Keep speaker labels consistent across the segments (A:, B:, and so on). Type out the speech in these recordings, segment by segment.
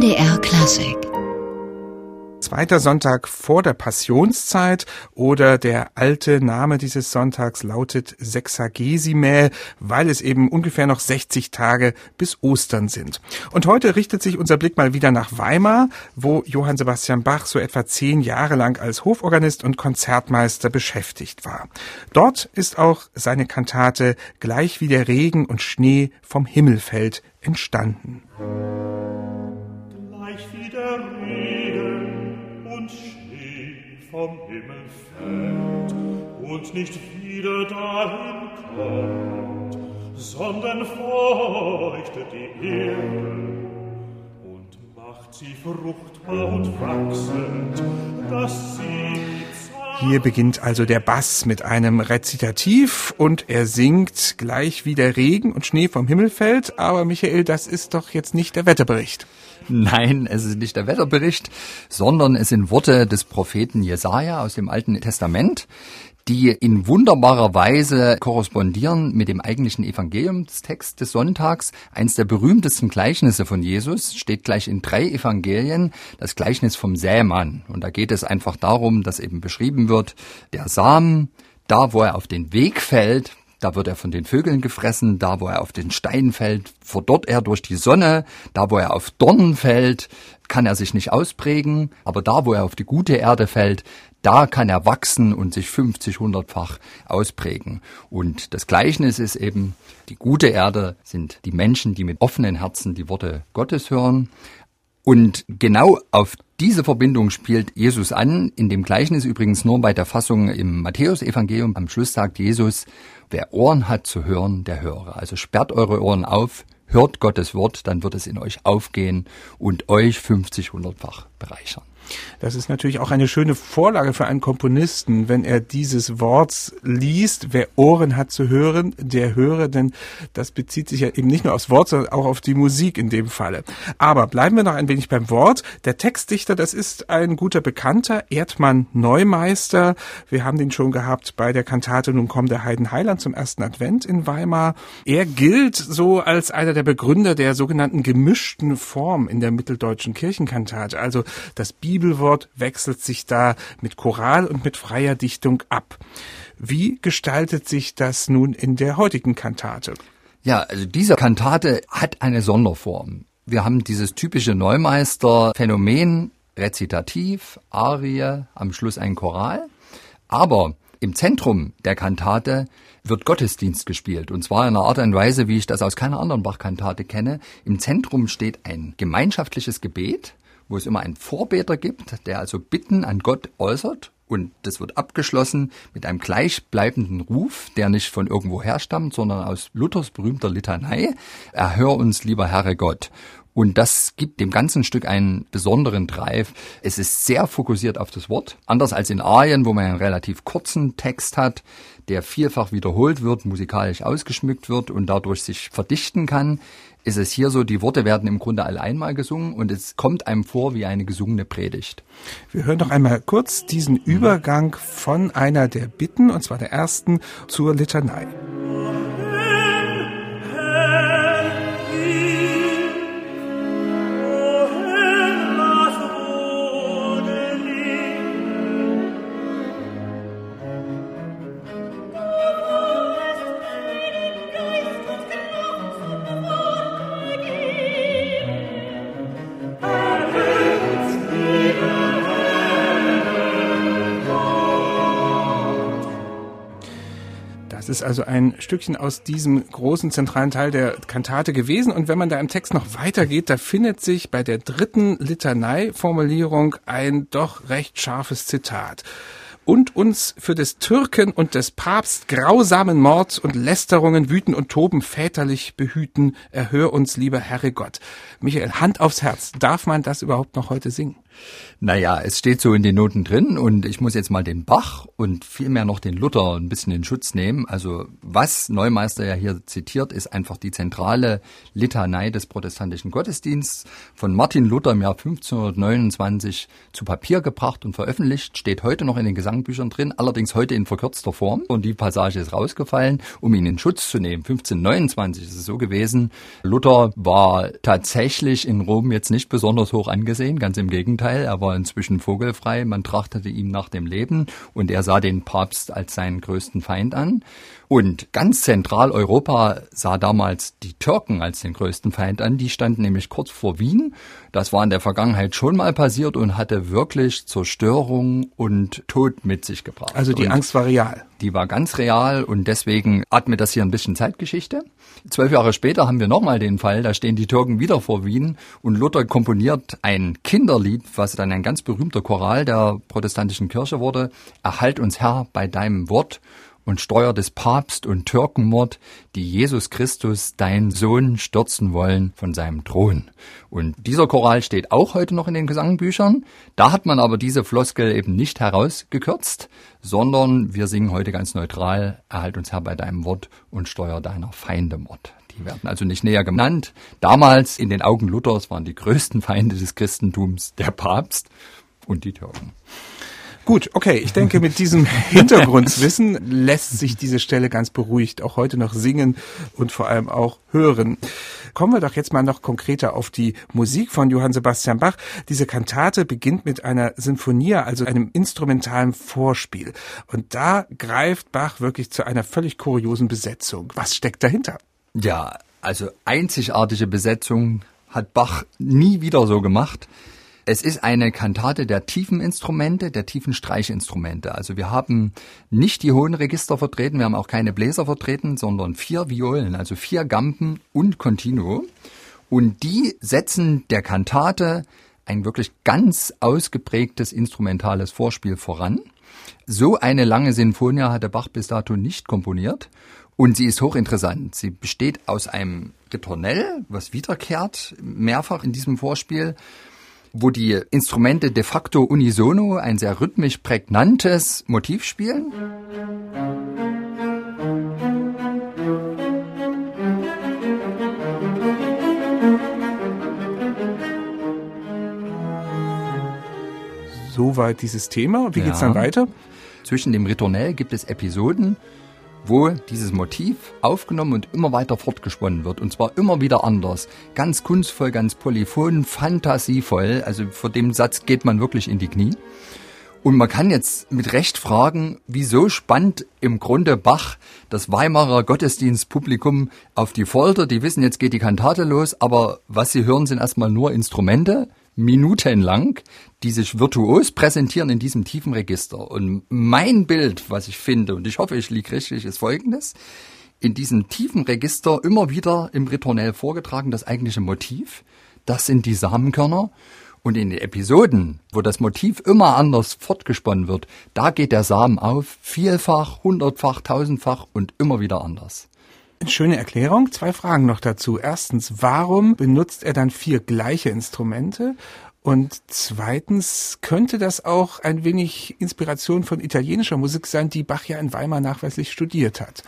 A: NDR Klassik
B: zweiter Sonntag vor der Passionszeit oder der alte Name dieses Sonntags lautet Sexagesimae, weil es eben ungefähr noch 60 Tage bis Ostern sind. Und heute richtet sich unser Blick mal wieder nach Weimar, wo Johann Sebastian Bach so etwa zehn Jahre lang als Hoforganist und Konzertmeister beschäftigt war. Dort ist auch seine Kantate Gleich wie der Regen und Schnee vom Himmel fällt entstanden.
C: Fällt und nicht wieder dahin kommt, sondern feuchtet die Erde und macht sie fruchtbar und wachsend, dass sie
B: hier beginnt also der Bass mit einem Rezitativ und er singt gleich wie der Regen und Schnee vom Himmel fällt. Aber Michael, das ist doch jetzt nicht der Wetterbericht.
D: Nein, es ist nicht der Wetterbericht, sondern es sind Worte des Propheten Jesaja aus dem Alten Testament, die in wunderbarer Weise korrespondieren mit dem eigentlichen Evangeliumstext des Sonntags. Eins der berühmtesten Gleichnisse von Jesus steht gleich in drei Evangelien, das Gleichnis vom Sämann. Und da geht es einfach darum, dass eben beschrieben wird, der Samen, da wo er auf den Weg fällt, da wird er von den Vögeln gefressen, da wo er auf den Stein fällt, verdorrt er durch die Sonne, da wo er auf Dornen fällt, kann er sich nicht ausprägen, aber da wo er auf die gute Erde fällt, da kann er wachsen und sich 50, hundertfach ausprägen. Und das Gleichnis ist eben, die gute Erde sind die Menschen, die mit offenen Herzen die Worte Gottes hören. Und genau auf diese Verbindung spielt Jesus an, in dem Gleichnis übrigens nur bei der Fassung im Matthäusevangelium. Am Schluss sagt Jesus, wer Ohren hat zu hören, der höre. Also sperrt eure Ohren auf, hört Gottes Wort, dann wird es in euch aufgehen und euch 50, hundertfach bereichern.
B: Das ist natürlich auch eine schöne Vorlage für einen Komponisten, wenn er dieses Wort liest. Wer Ohren hat zu hören, der höre, denn das bezieht sich ja eben nicht nur aufs Wort, sondern auch auf die Musik in dem Falle. Aber bleiben wir noch ein wenig beim Wort. Der Textdichter, das ist ein guter Bekannter, Erdmann Neumeister. Wir haben den schon gehabt bei der Kantate Nun kommt der Heiden Heiland zum ersten Advent in Weimar. Er gilt so als einer der Begründer der sogenannten gemischten Form in der mitteldeutschen Kirchenkantate, also das Bibel Bibelwort wechselt sich da mit Choral und mit freier Dichtung ab. Wie gestaltet sich das nun in der heutigen Kantate?
D: Ja, also diese Kantate hat eine Sonderform. Wir haben dieses typische Neumeister-Phänomen, Rezitativ, Arie, am Schluss ein Choral. Aber im Zentrum der Kantate wird Gottesdienst gespielt. Und zwar in einer Art und Weise, wie ich das aus keiner anderen Bachkantate kenne. Im Zentrum steht ein gemeinschaftliches Gebet wo es immer einen Vorbeter gibt, der also Bitten an Gott äußert und das wird abgeschlossen mit einem gleichbleibenden Ruf, der nicht von irgendwo herstammt, sondern aus Luthers berühmter Litanei. Erhör uns, lieber Herr Gott. Und das gibt dem ganzen Stück einen besonderen Drive. Es ist sehr fokussiert auf das Wort. Anders als in Arien, wo man einen relativ kurzen Text hat, der vielfach wiederholt wird, musikalisch ausgeschmückt wird und dadurch sich verdichten kann, ist es hier so, die Worte werden im Grunde alle einmal gesungen und es kommt einem vor wie eine gesungene Predigt.
B: Wir hören noch einmal kurz diesen Übergang von einer der Bitten, und zwar der ersten, zur Litanei. Ist also ein Stückchen aus diesem großen zentralen Teil der Kantate gewesen. Und wenn man da im Text noch weitergeht, da findet sich bei der dritten Litanei-Formulierung ein doch recht scharfes Zitat und uns für des Türken und des Papst grausamen Mord und Lästerungen wüten und toben väterlich behüten, erhör uns, lieber Herre Gott. Michael, Hand aufs Herz, darf man das überhaupt noch heute singen?
D: Naja, es steht so in den Noten drin und ich muss jetzt mal den Bach und vielmehr noch den Luther ein bisschen in Schutz nehmen. Also was Neumeister ja hier zitiert, ist einfach die zentrale Litanei des protestantischen Gottesdienstes von Martin Luther im Jahr 1529 zu Papier gebracht und veröffentlicht, steht heute noch in den Gesangbüchern drin, allerdings heute in verkürzter Form und die Passage ist rausgefallen, um ihn in Schutz zu nehmen. 1529 ist es so gewesen. Luther war tatsächlich in Rom jetzt nicht besonders hoch angesehen, ganz im Gegenteil, er war war inzwischen vogelfrei, man trachtete ihm nach dem Leben und er sah den Papst als seinen größten Feind an. Und ganz Zentraleuropa sah damals die Türken als den größten Feind an. Die standen nämlich kurz vor Wien. Das war in der Vergangenheit schon mal passiert und hatte wirklich Zerstörung und Tod mit sich gebracht.
B: Also die
D: und
B: Angst war real.
D: Die war ganz real und deswegen atmet das hier ein bisschen Zeitgeschichte. Zwölf Jahre später haben wir nochmal den Fall, da stehen die Türken wieder vor Wien und Luther komponiert ein Kinderlied, was dann ein ganz berühmter Choral der protestantischen Kirche wurde. Erhalt uns Herr bei deinem Wort und Steuer des Papst und Türkenmord, die Jesus Christus, dein Sohn, stürzen wollen von seinem Thron. Und dieser Choral steht auch heute noch in den Gesangbüchern. Da hat man aber diese Floskel eben nicht herausgekürzt, sondern wir singen heute ganz neutral, erhalt uns Herr bei deinem Wort und steuer deiner Feinde Mord. Die werden also nicht näher genannt. Damals in den Augen Luthers waren die größten Feinde des Christentums der Papst und die Türken.
B: Gut, okay. Ich denke, mit diesem Hintergrundwissen lässt sich diese Stelle ganz beruhigt auch heute noch singen und vor allem auch hören. Kommen wir doch jetzt mal noch konkreter auf die Musik von Johann Sebastian Bach. Diese Kantate beginnt mit einer Sinfonia, also einem instrumentalen Vorspiel. Und da greift Bach wirklich zu einer völlig kuriosen Besetzung. Was steckt dahinter?
D: Ja, also einzigartige Besetzung hat Bach nie wieder so gemacht. Es ist eine Kantate der tiefen Instrumente, der tiefen Streichinstrumente. Also wir haben nicht die hohen Register vertreten, wir haben auch keine Bläser vertreten, sondern vier Violen, also vier Gampen und Continuo. Und die setzen der Kantate ein wirklich ganz ausgeprägtes instrumentales Vorspiel voran. So eine lange Sinfonia hatte Bach bis dato nicht komponiert. Und sie ist hochinteressant. Sie besteht aus einem Ritornell, was wiederkehrt mehrfach in diesem Vorspiel wo die Instrumente de facto unisono ein sehr rhythmisch prägnantes Motiv spielen.
B: Soweit dieses Thema. Wie ja. geht's dann weiter?
D: Zwischen dem Ritornell gibt es Episoden, wo dieses Motiv aufgenommen und immer weiter fortgesponnen wird. Und zwar immer wieder anders. Ganz kunstvoll, ganz polyphon, fantasievoll. Also vor dem Satz geht man wirklich in die Knie. Und man kann jetzt mit Recht fragen, wieso spannt im Grunde Bach das Weimarer Gottesdienstpublikum auf die Folter? Die wissen, jetzt geht die Kantate los, aber was sie hören, sind erstmal nur Instrumente minutenlang, die sich virtuos präsentieren in diesem tiefen Register. Und mein Bild, was ich finde, und ich hoffe, ich liege richtig, ist folgendes. In diesem tiefen Register immer wieder im Ritornell vorgetragen das eigentliche Motiv. Das sind die Samenkörner. Und in den Episoden, wo das Motiv immer anders fortgesponnen wird, da geht der Samen auf, vielfach, hundertfach, tausendfach und immer wieder anders.
B: Schöne Erklärung. Zwei Fragen noch dazu. Erstens, warum benutzt er dann vier gleiche Instrumente? Und zweitens, könnte das auch ein wenig Inspiration von italienischer Musik sein, die Bach ja in Weimar nachweislich studiert hat?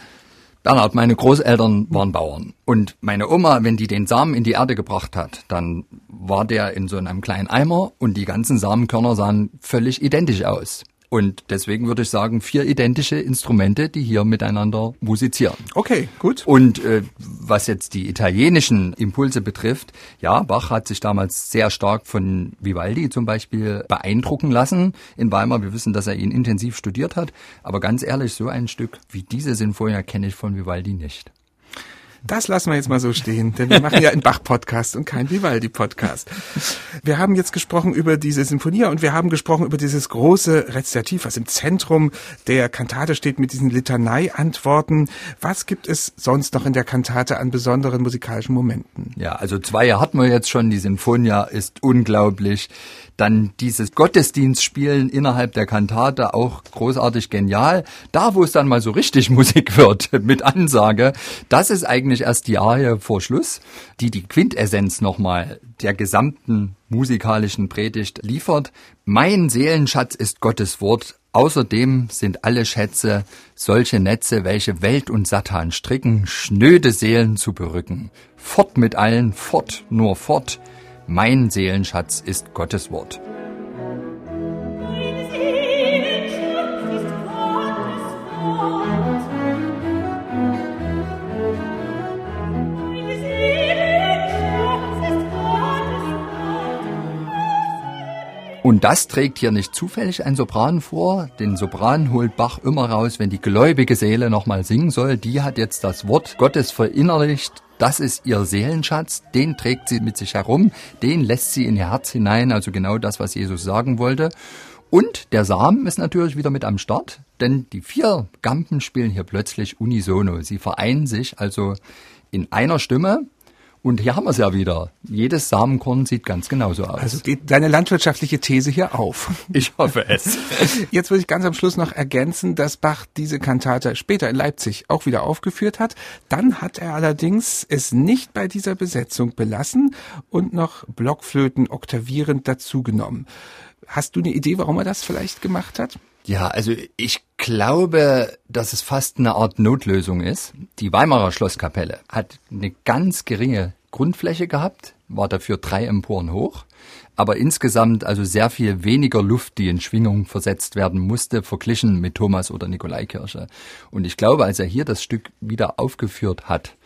D: Bernhard, meine Großeltern waren Bauern. Und meine Oma, wenn die den Samen in die Erde gebracht hat, dann war der in so einem kleinen Eimer und die ganzen Samenkörner sahen völlig identisch aus. Und deswegen würde ich sagen, vier identische Instrumente, die hier miteinander musizieren.
B: Okay, gut.
D: Und äh, was jetzt die italienischen Impulse betrifft, ja, Bach hat sich damals sehr stark von Vivaldi zum Beispiel beeindrucken lassen in Weimar. Wir wissen, dass er ihn intensiv studiert hat. Aber ganz ehrlich, so ein Stück wie diese Sinfonia kenne ich von Vivaldi nicht.
B: Das lassen wir jetzt mal so stehen, denn wir machen ja einen Bach-Podcast und keinen Vivaldi-Podcast. Wir haben jetzt gesprochen über diese Sinfonie und wir haben gesprochen über dieses große Rezitativ, was im Zentrum der Kantate steht mit diesen Litanei-Antworten. Was gibt es sonst noch in der Kantate an besonderen musikalischen Momenten?
D: Ja, also zwei hatten wir jetzt schon. Die Sinfonia ist unglaublich. Dann dieses Gottesdienstspielen innerhalb der Kantate auch großartig genial. Da, wo es dann mal so richtig Musik wird mit Ansage, das ist eigentlich erst die Arie vor Schluss, die die Quintessenz nochmal der gesamten musikalischen Predigt liefert. Mein Seelenschatz ist Gottes Wort. Außerdem sind alle Schätze solche Netze, welche Welt und Satan stricken, schnöde Seelen zu berücken. Fort mit allen, fort, nur fort. Mein Seelenschatz ist Gottes Wort. Und das trägt hier nicht zufällig ein Sopran vor. Den Sopran holt Bach immer raus, wenn die gläubige Seele nochmal singen soll. Die hat jetzt das Wort Gottes verinnerlicht. Das ist ihr Seelenschatz. Den trägt sie mit sich herum. Den lässt sie in ihr Herz hinein. Also genau das, was Jesus sagen wollte. Und der Samen ist natürlich wieder mit am Start, denn die vier Gampen spielen hier plötzlich unisono. Sie vereinen sich also in einer Stimme und hier haben wir es ja wieder. Jedes Samenkorn sieht ganz genauso aus.
B: Also geht deine landwirtschaftliche These hier auf.
D: Ich hoffe es.
B: Jetzt würde ich ganz am Schluss noch ergänzen, dass Bach diese Kantate später in Leipzig auch wieder aufgeführt hat. Dann hat er allerdings es nicht bei dieser Besetzung belassen und noch Blockflöten oktavierend dazugenommen. Hast du eine Idee, warum er das vielleicht gemacht hat?
D: Ja, also ich glaube, dass es fast eine Art Notlösung ist. Die Weimarer Schlosskapelle hat eine ganz geringe Grundfläche gehabt, war dafür drei Emporen hoch, aber insgesamt also sehr viel weniger Luft, die in Schwingung versetzt werden musste, verglichen mit Thomas oder Nikolaikirche. Und ich glaube, als er hier das Stück wieder aufgeführt hat,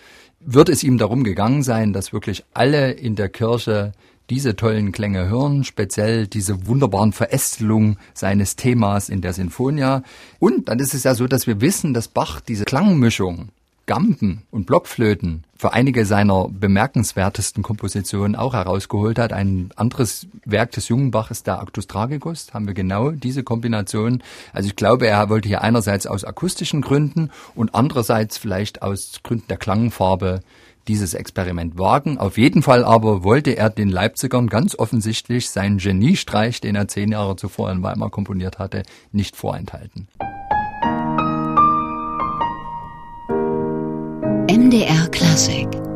D: wird es ihm darum gegangen sein, dass wirklich alle in der Kirche diese tollen Klänge hören, speziell diese wunderbaren Verästelungen seines Themas in der Sinfonia. Und dann ist es ja so, dass wir wissen, dass Bach diese Klangmischung Gampen und Blockflöten für einige seiner bemerkenswertesten Kompositionen auch herausgeholt hat. Ein anderes Werk des jungen Bach ist der Actus Tragicus. Haben wir genau diese Kombination. Also ich glaube, er wollte hier einerseits aus akustischen Gründen und andererseits vielleicht aus Gründen der Klangfarbe dieses Experiment wagen. Auf jeden Fall aber wollte er den Leipzigern ganz offensichtlich seinen Geniestreich, den er zehn Jahre zuvor in Weimar komponiert hatte, nicht vorenthalten.
A: MDR Classic